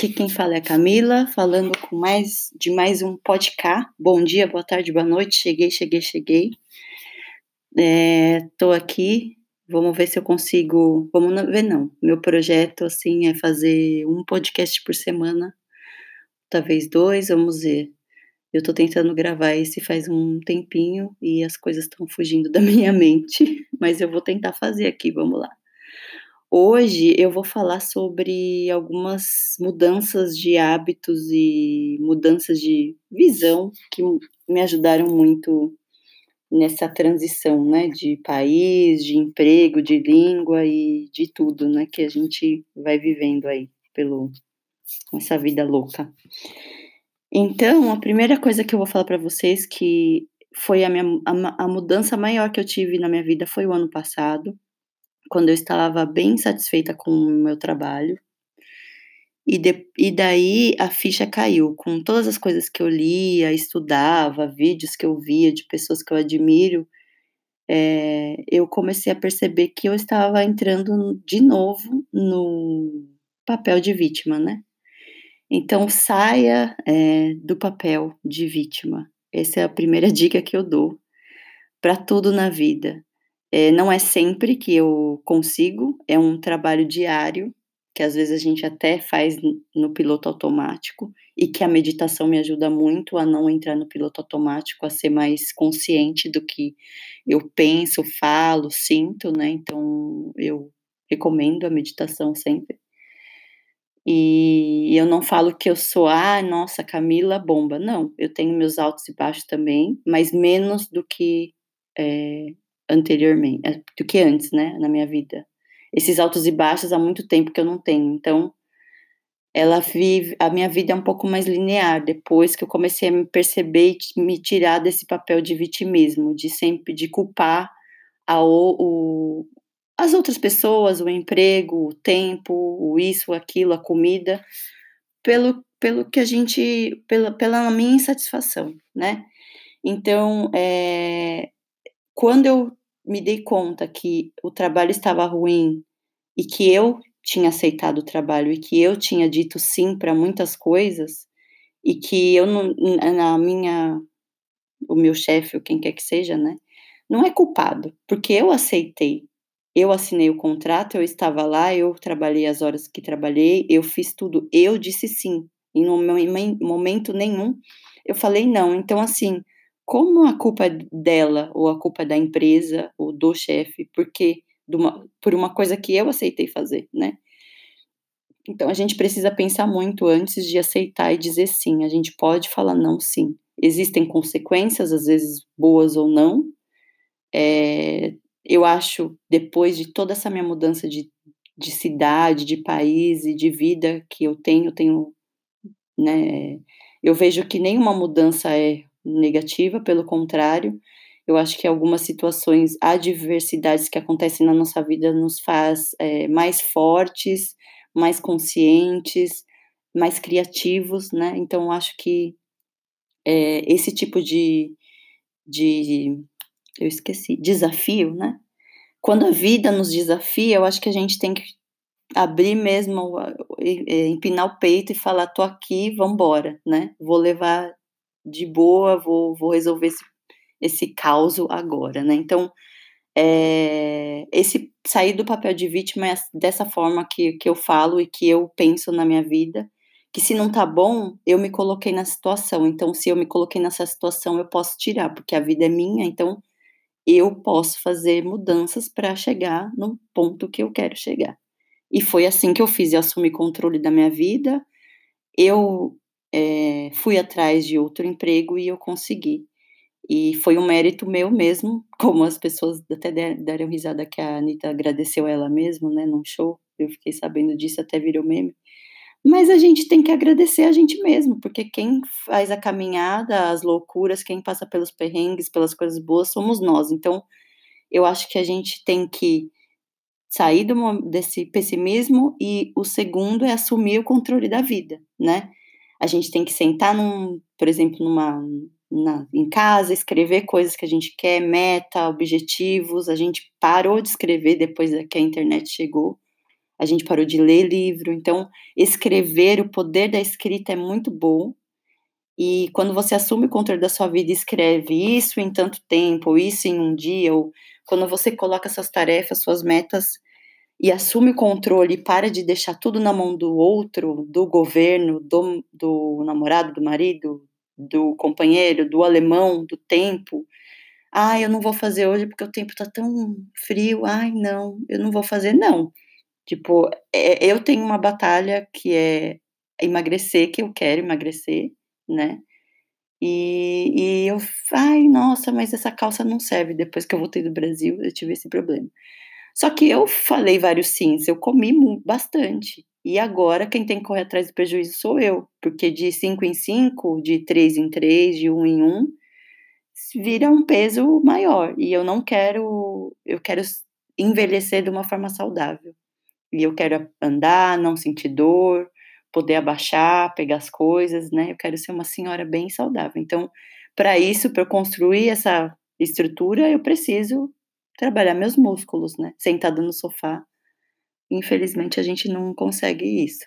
Aqui quem fala é a Camila, falando com mais de mais um podcast. Bom dia, boa tarde, boa noite. Cheguei, cheguei, cheguei. Estou é, aqui. Vamos ver se eu consigo. Vamos ver, não. Meu projeto, assim, é fazer um podcast por semana, talvez dois. Vamos ver. Eu estou tentando gravar esse faz um tempinho e as coisas estão fugindo da minha mente, mas eu vou tentar fazer aqui. Vamos lá. Hoje eu vou falar sobre algumas mudanças de hábitos e mudanças de visão que me ajudaram muito nessa transição, né, de país, de emprego, de língua e de tudo, né, que a gente vai vivendo aí pelo essa vida louca. Então, a primeira coisa que eu vou falar para vocês que foi a minha a, a mudança maior que eu tive na minha vida foi o ano passado quando eu estava bem satisfeita com o meu trabalho. E, de, e daí a ficha caiu com todas as coisas que eu lia, estudava, vídeos que eu via de pessoas que eu admiro. É, eu comecei a perceber que eu estava entrando de novo no papel de vítima, né? Então saia é, do papel de vítima. Essa é a primeira dica que eu dou para tudo na vida. É, não é sempre que eu consigo, é um trabalho diário, que às vezes a gente até faz no piloto automático, e que a meditação me ajuda muito a não entrar no piloto automático, a ser mais consciente do que eu penso, falo, sinto, né? Então eu recomendo a meditação sempre. E eu não falo que eu sou, ah, nossa, Camila bomba. Não, eu tenho meus altos e baixos também, mas menos do que é, anteriormente, eh, do que antes, né, na minha vida. Esses altos e baixos há muito tempo que eu não tenho. Então, ela vive, a minha vida é um pouco mais linear depois que eu comecei a me perceber e me tirar desse papel de vitimismo, de sempre de culpar a, o, as outras pessoas, o emprego, o tempo, o isso, aquilo, a comida, pelo, pelo que a gente, pela, pela minha insatisfação, né? Então, é, quando eu me dei conta que o trabalho estava ruim e que eu tinha aceitado o trabalho e que eu tinha dito sim para muitas coisas e que eu não, na minha o meu chefe ou quem quer que seja, né, não é culpado, porque eu aceitei. Eu assinei o contrato, eu estava lá, eu trabalhei as horas que trabalhei, eu fiz tudo, eu disse sim. Em momento nenhum eu falei não. Então assim, como a culpa dela ou a culpa da empresa ou do chefe, porque uma, por uma coisa que eu aceitei fazer, né? Então a gente precisa pensar muito antes de aceitar e dizer sim. A gente pode falar não, sim. Existem consequências, às vezes boas ou não. É, eu acho, depois de toda essa minha mudança de, de cidade, de país e de vida que eu tenho, tenho, né? Eu vejo que nenhuma mudança é negativa, pelo contrário, eu acho que algumas situações, adversidades que acontecem na nossa vida nos faz é, mais fortes, mais conscientes, mais criativos, né? Então, eu acho que é, esse tipo de, de, eu esqueci, desafio, né? Quando a vida nos desafia, eu acho que a gente tem que abrir mesmo, empinar o peito e falar, tô aqui, vambora, né? Vou levar de boa, vou, vou resolver esse, esse caos agora, né? Então, é, esse sair do papel de vítima é dessa forma que, que eu falo e que eu penso na minha vida, que se não tá bom, eu me coloquei na situação, então se eu me coloquei nessa situação, eu posso tirar, porque a vida é minha, então eu posso fazer mudanças para chegar no ponto que eu quero chegar. E foi assim que eu fiz, eu assumi controle da minha vida, eu é, fui atrás de outro emprego e eu consegui. E foi um mérito meu mesmo, como as pessoas até deram risada que a Anitta agradeceu ela mesma, né, num show. Eu fiquei sabendo disso, até virou meme. Mas a gente tem que agradecer a gente mesmo, porque quem faz a caminhada, as loucuras, quem passa pelos perrengues, pelas coisas boas, somos nós. Então, eu acho que a gente tem que sair do, desse pessimismo e o segundo é assumir o controle da vida, né? A gente tem que sentar num, por exemplo, numa na, em casa, escrever coisas que a gente quer, meta, objetivos. A gente parou de escrever depois que a internet chegou. a gente parou de ler livro. Então, escrever, o poder da escrita é muito bom. E quando você assume o controle da sua vida e escreve isso em tanto tempo, ou isso em um dia, ou quando você coloca suas tarefas, suas metas e assume o controle e para de deixar tudo na mão do outro, do governo, do, do namorado, do marido, do companheiro, do alemão, do tempo. Ah, eu não vou fazer hoje porque o tempo tá tão frio. Ai, não, eu não vou fazer, não. Tipo, é, eu tenho uma batalha que é emagrecer, que eu quero emagrecer, né? E, e eu, ai, nossa, mas essa calça não serve. Depois que eu voltei do Brasil, eu tive esse problema. Só que eu falei vários sims, eu comi bastante. E agora quem tem que correr atrás do prejuízo sou eu, porque de 5 em 5, de 3 em 3, de 1 um em 1, um, vira um peso maior. E eu não quero, eu quero envelhecer de uma forma saudável. E eu quero andar, não sentir dor, poder abaixar, pegar as coisas, né? Eu quero ser uma senhora bem saudável. Então, para isso, para eu construir essa estrutura, eu preciso trabalhar meus músculos, né? Sentada no sofá. Infelizmente, a gente não consegue isso.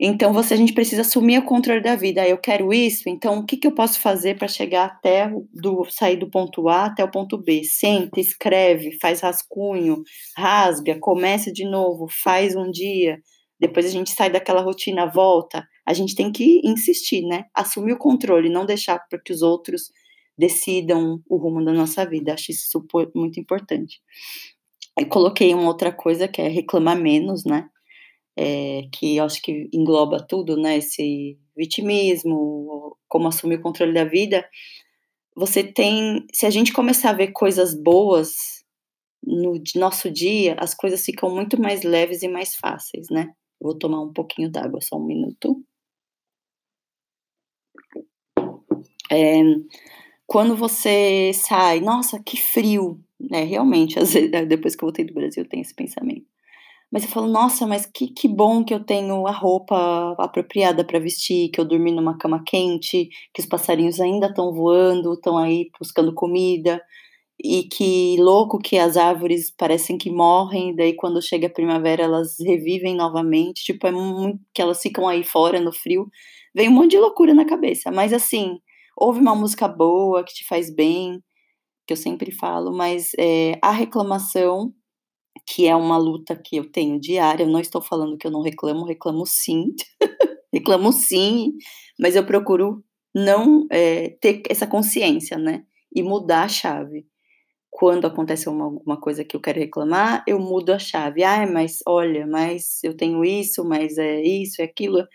Então, você, a gente precisa assumir o controle da vida. Ah, eu quero isso, então o que, que eu posso fazer para chegar até do sair do ponto A até o ponto B? Senta, escreve, faz rascunho, rasga, começa de novo, faz um dia. Depois a gente sai daquela rotina, volta. A gente tem que insistir, né? Assumir o controle, não deixar para que os outros decidam o rumo da nossa vida. Acho isso muito importante. Eu coloquei uma outra coisa que é reclamar menos, né? É, que acho que engloba tudo, né? Esse vitimismo, como assumir o controle da vida. Você tem, se a gente começar a ver coisas boas no nosso dia, as coisas ficam muito mais leves e mais fáceis, né? Vou tomar um pouquinho d'água, só um minuto. É, quando você sai, nossa, que frio, né? Realmente, às vezes, depois que eu voltei do Brasil, eu tenho esse pensamento. Mas eu falo, nossa, mas que, que bom que eu tenho a roupa apropriada para vestir, que eu dormi numa cama quente, que os passarinhos ainda estão voando, estão aí buscando comida, e que louco que as árvores parecem que morrem, daí quando chega a primavera elas revivem novamente, tipo, é muito que elas ficam aí fora no frio. Vem um monte de loucura na cabeça, mas assim, ouve uma música boa que te faz bem, que eu sempre falo, mas é, a reclamação, que é uma luta que eu tenho diária, eu não estou falando que eu não reclamo, reclamo sim, reclamo sim, mas eu procuro não é, ter essa consciência, né? E mudar a chave quando acontece uma, alguma coisa que eu quero reclamar, eu mudo a chave. Ah, mas olha, mas eu tenho isso, mas é isso, é aquilo.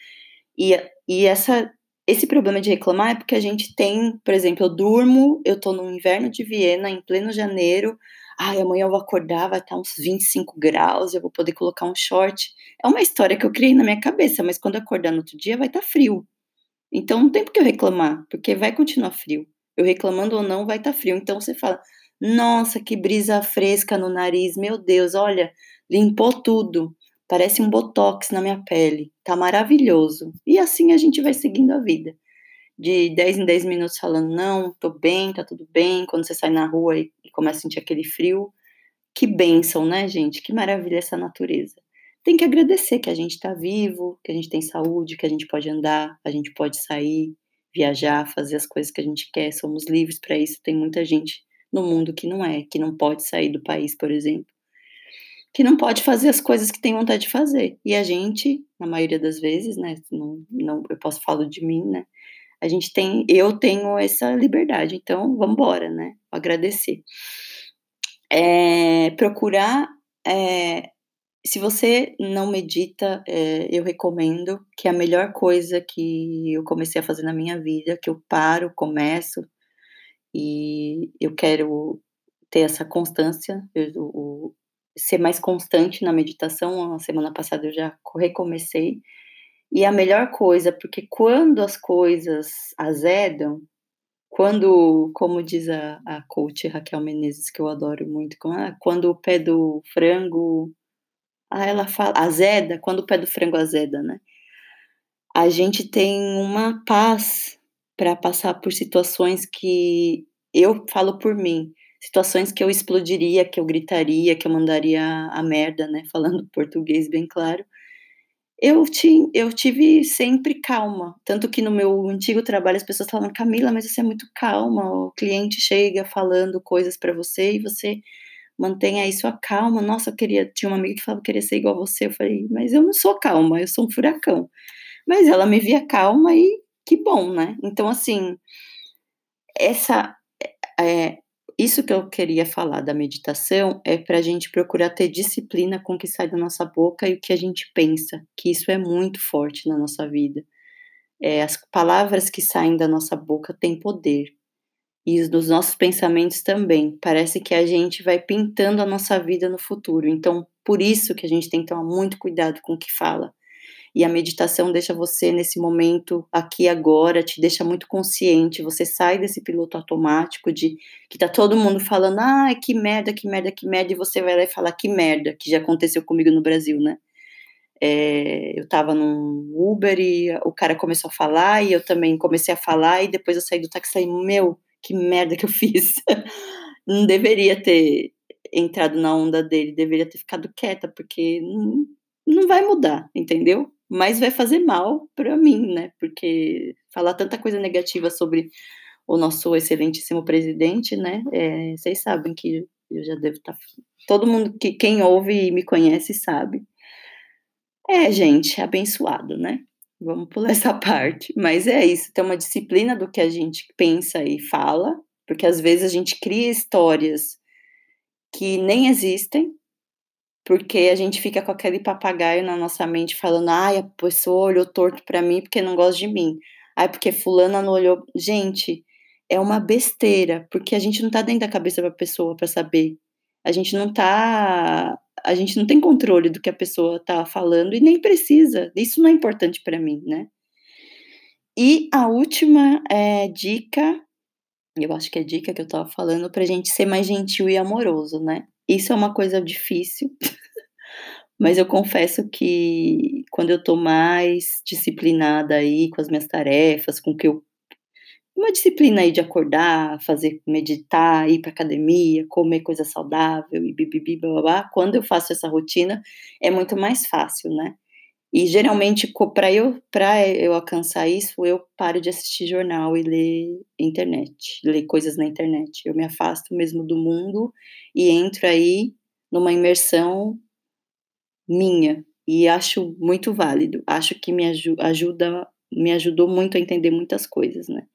E, e essa, esse problema de reclamar é porque a gente tem, por exemplo, eu durmo, eu tô no inverno de Viena, em pleno janeiro, ai, amanhã eu vou acordar, vai estar uns 25 graus, eu vou poder colocar um short. É uma história que eu criei na minha cabeça, mas quando eu acordar no outro dia vai estar frio. Então não tem por que eu reclamar, porque vai continuar frio. Eu reclamando ou não, vai estar frio. Então você fala, nossa, que brisa fresca no nariz. Meu Deus, olha, limpou tudo. Parece um botox na minha pele. Tá maravilhoso. E assim a gente vai seguindo a vida. De 10 em 10 minutos falando, não, tô bem, tá tudo bem. Quando você sai na rua e, começa a sentir aquele frio. Que bênção, né, gente? Que maravilha essa natureza. Tem que agradecer que a gente tá vivo, que a gente tem saúde, que a gente pode andar, a gente pode sair, viajar, fazer as coisas que a gente quer. Somos livres para isso. Tem muita gente no mundo que não é, que não pode sair do país, por exemplo, que não pode fazer as coisas que tem vontade de fazer. E a gente, na maioria das vezes, né, não, não eu posso falar de mim, né, a gente tem, eu tenho essa liberdade, então vamos embora, né, agradecer. É, procurar, é, se você não medita, é, eu recomendo que a melhor coisa que eu comecei a fazer na minha vida, que eu paro, começo, e eu quero ter essa constância, eu, eu, ser mais constante na meditação. A semana passada eu já recomecei. E a melhor coisa, porque quando as coisas azedam, quando, como diz a, a coach Raquel Menezes, que eu adoro muito, ah, quando o pé do frango. Ah, ela fala, azeda, quando o pé do frango azeda, né? A gente tem uma paz para passar por situações que eu falo por mim. Situações que eu explodiria, que eu gritaria, que eu mandaria a merda, né, falando português bem claro, eu, ti, eu tive sempre calma. Tanto que no meu antigo trabalho as pessoas falavam, Camila, mas você é muito calma, o cliente chega falando coisas para você e você mantém aí sua calma. Nossa, eu queria. Tinha uma amiga que falava que queria ser igual a você. Eu falei, mas eu não sou calma, eu sou um furacão. Mas ela me via calma e que bom, né? Então, assim, essa. É, isso que eu queria falar da meditação é para a gente procurar ter disciplina com o que sai da nossa boca e o que a gente pensa, que isso é muito forte na nossa vida. É, as palavras que saem da nossa boca têm poder e os dos nossos pensamentos também. Parece que a gente vai pintando a nossa vida no futuro. Então, por isso que a gente tem que tomar muito cuidado com o que fala. E a meditação deixa você nesse momento aqui agora, te deixa muito consciente. Você sai desse piloto automático de que tá todo mundo falando, ah, que merda, que merda, que merda, e você vai lá e falar que merda, que já aconteceu comigo no Brasil, né? É, eu tava num Uber e o cara começou a falar e eu também comecei a falar e depois eu saí do táxi e saí, meu, que merda que eu fiz. não deveria ter entrado na onda dele, deveria ter ficado quieta, porque não, não vai mudar, entendeu? Mas vai fazer mal para mim, né? Porque falar tanta coisa negativa sobre o nosso excelentíssimo presidente, né? É, vocês sabem que eu já devo estar. Tá, todo mundo que quem ouve e me conhece sabe. É, gente, abençoado, né? Vamos pular essa parte. Mas é isso, ter uma disciplina do que a gente pensa e fala, porque às vezes a gente cria histórias que nem existem, porque a gente fica com aquele papagaio na nossa mente falando: ai, a pessoa olhou torto para mim porque não gosta de mim. Ai, porque fulana não olhou. Gente, é uma besteira, porque a gente não tá dentro da cabeça da pessoa para saber. A gente não tá a gente não tem controle do que a pessoa está falando e nem precisa. Isso não é importante para mim, né? E a última é, dica, eu acho que é dica que eu estava falando, para a gente ser mais gentil e amoroso, né? Isso é uma coisa difícil, mas eu confesso que quando eu tô mais disciplinada aí com as minhas tarefas, com que eu uma disciplina aí de acordar, fazer meditar, ir para academia, comer coisa saudável e bibibi, blá, blá, blá. Quando eu faço essa rotina, é muito mais fácil, né? E geralmente, para eu, eu alcançar isso, eu paro de assistir jornal e ler internet, ler coisas na internet. Eu me afasto mesmo do mundo e entro aí numa imersão minha. E acho muito válido. Acho que me ajuda, me ajudou muito a entender muitas coisas, né?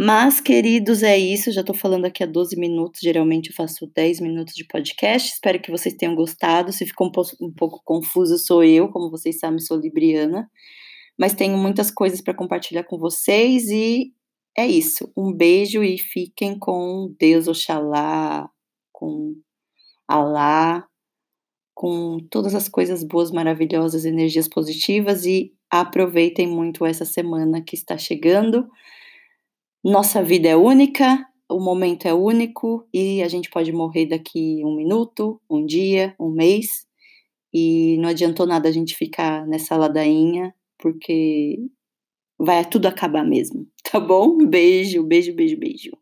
Mas, queridos, é isso. Já estou falando aqui há 12 minutos. Geralmente eu faço 10 minutos de podcast. Espero que vocês tenham gostado. Se ficou um pouco, um pouco confuso, sou eu. Como vocês sabem, sou libriana. Mas tenho muitas coisas para compartilhar com vocês. E é isso. Um beijo e fiquem com Deus, Oxalá, com Alá, com todas as coisas boas, maravilhosas, energias positivas. E aproveitem muito essa semana que está chegando. Nossa vida é única, o momento é único e a gente pode morrer daqui um minuto, um dia, um mês. E não adiantou nada a gente ficar nessa ladainha, porque vai tudo acabar mesmo, tá bom? Beijo, beijo, beijo, beijo.